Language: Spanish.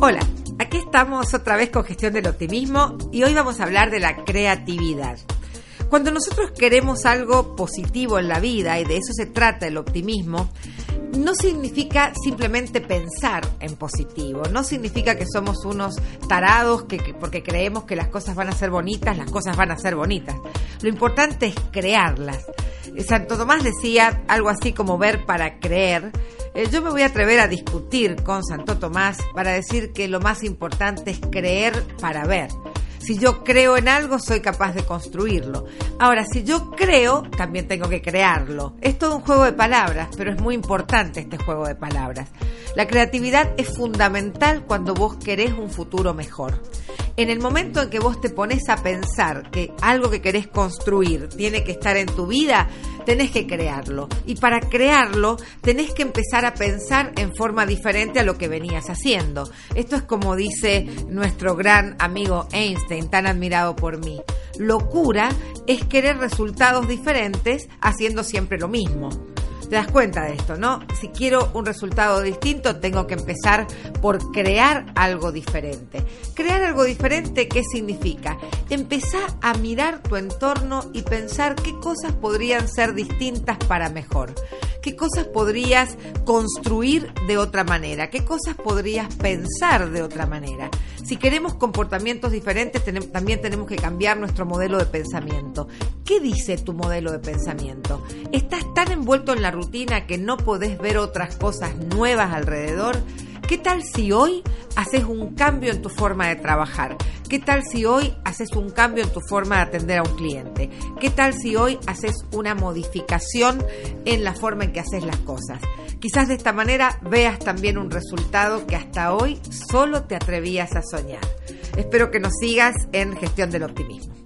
Hola, aquí estamos otra vez con gestión del optimismo y hoy vamos a hablar de la creatividad. Cuando nosotros queremos algo positivo en la vida y de eso se trata el optimismo, no significa simplemente pensar en positivo, no significa que somos unos tarados que, porque creemos que las cosas van a ser bonitas, las cosas van a ser bonitas. Lo importante es crearlas. Santo Tomás decía algo así como ver para creer. Eh, yo me voy a atrever a discutir con Santo Tomás para decir que lo más importante es creer para ver. Si yo creo en algo, soy capaz de construirlo. Ahora, si yo creo, también tengo que crearlo. Es todo un juego de palabras, pero es muy importante este juego de palabras. La creatividad es fundamental cuando vos querés un futuro mejor en el momento en que vos te pones a pensar que algo que querés construir tiene que estar en tu vida, tenés que crearlo. Y para crearlo, tenés que empezar a pensar en forma diferente a lo que venías haciendo. Esto es como dice nuestro gran amigo Einstein, tan admirado por mí. Locura es querer resultados diferentes haciendo siempre lo mismo te das cuenta de esto, ¿no? Si quiero un resultado distinto, tengo que empezar por crear algo diferente. Crear algo diferente, ¿qué significa? Empezar a mirar tu entorno y pensar qué cosas podrían ser distintas para mejor. ¿Qué cosas podrías construir de otra manera? ¿Qué cosas podrías pensar de otra manera? Si queremos comportamientos diferentes, también tenemos que cambiar nuestro modelo de pensamiento. ¿Qué dice tu modelo de pensamiento? ¿Estás tan envuelto en la rutina que no podés ver otras cosas nuevas alrededor? ¿Qué tal si hoy haces un cambio en tu forma de trabajar? ¿Qué tal si hoy haces un cambio en tu forma de atender a un cliente? ¿Qué tal si hoy haces una modificación en la forma en que haces las cosas? Quizás de esta manera veas también un resultado que hasta hoy solo te atrevías a soñar. Espero que nos sigas en Gestión del Optimismo.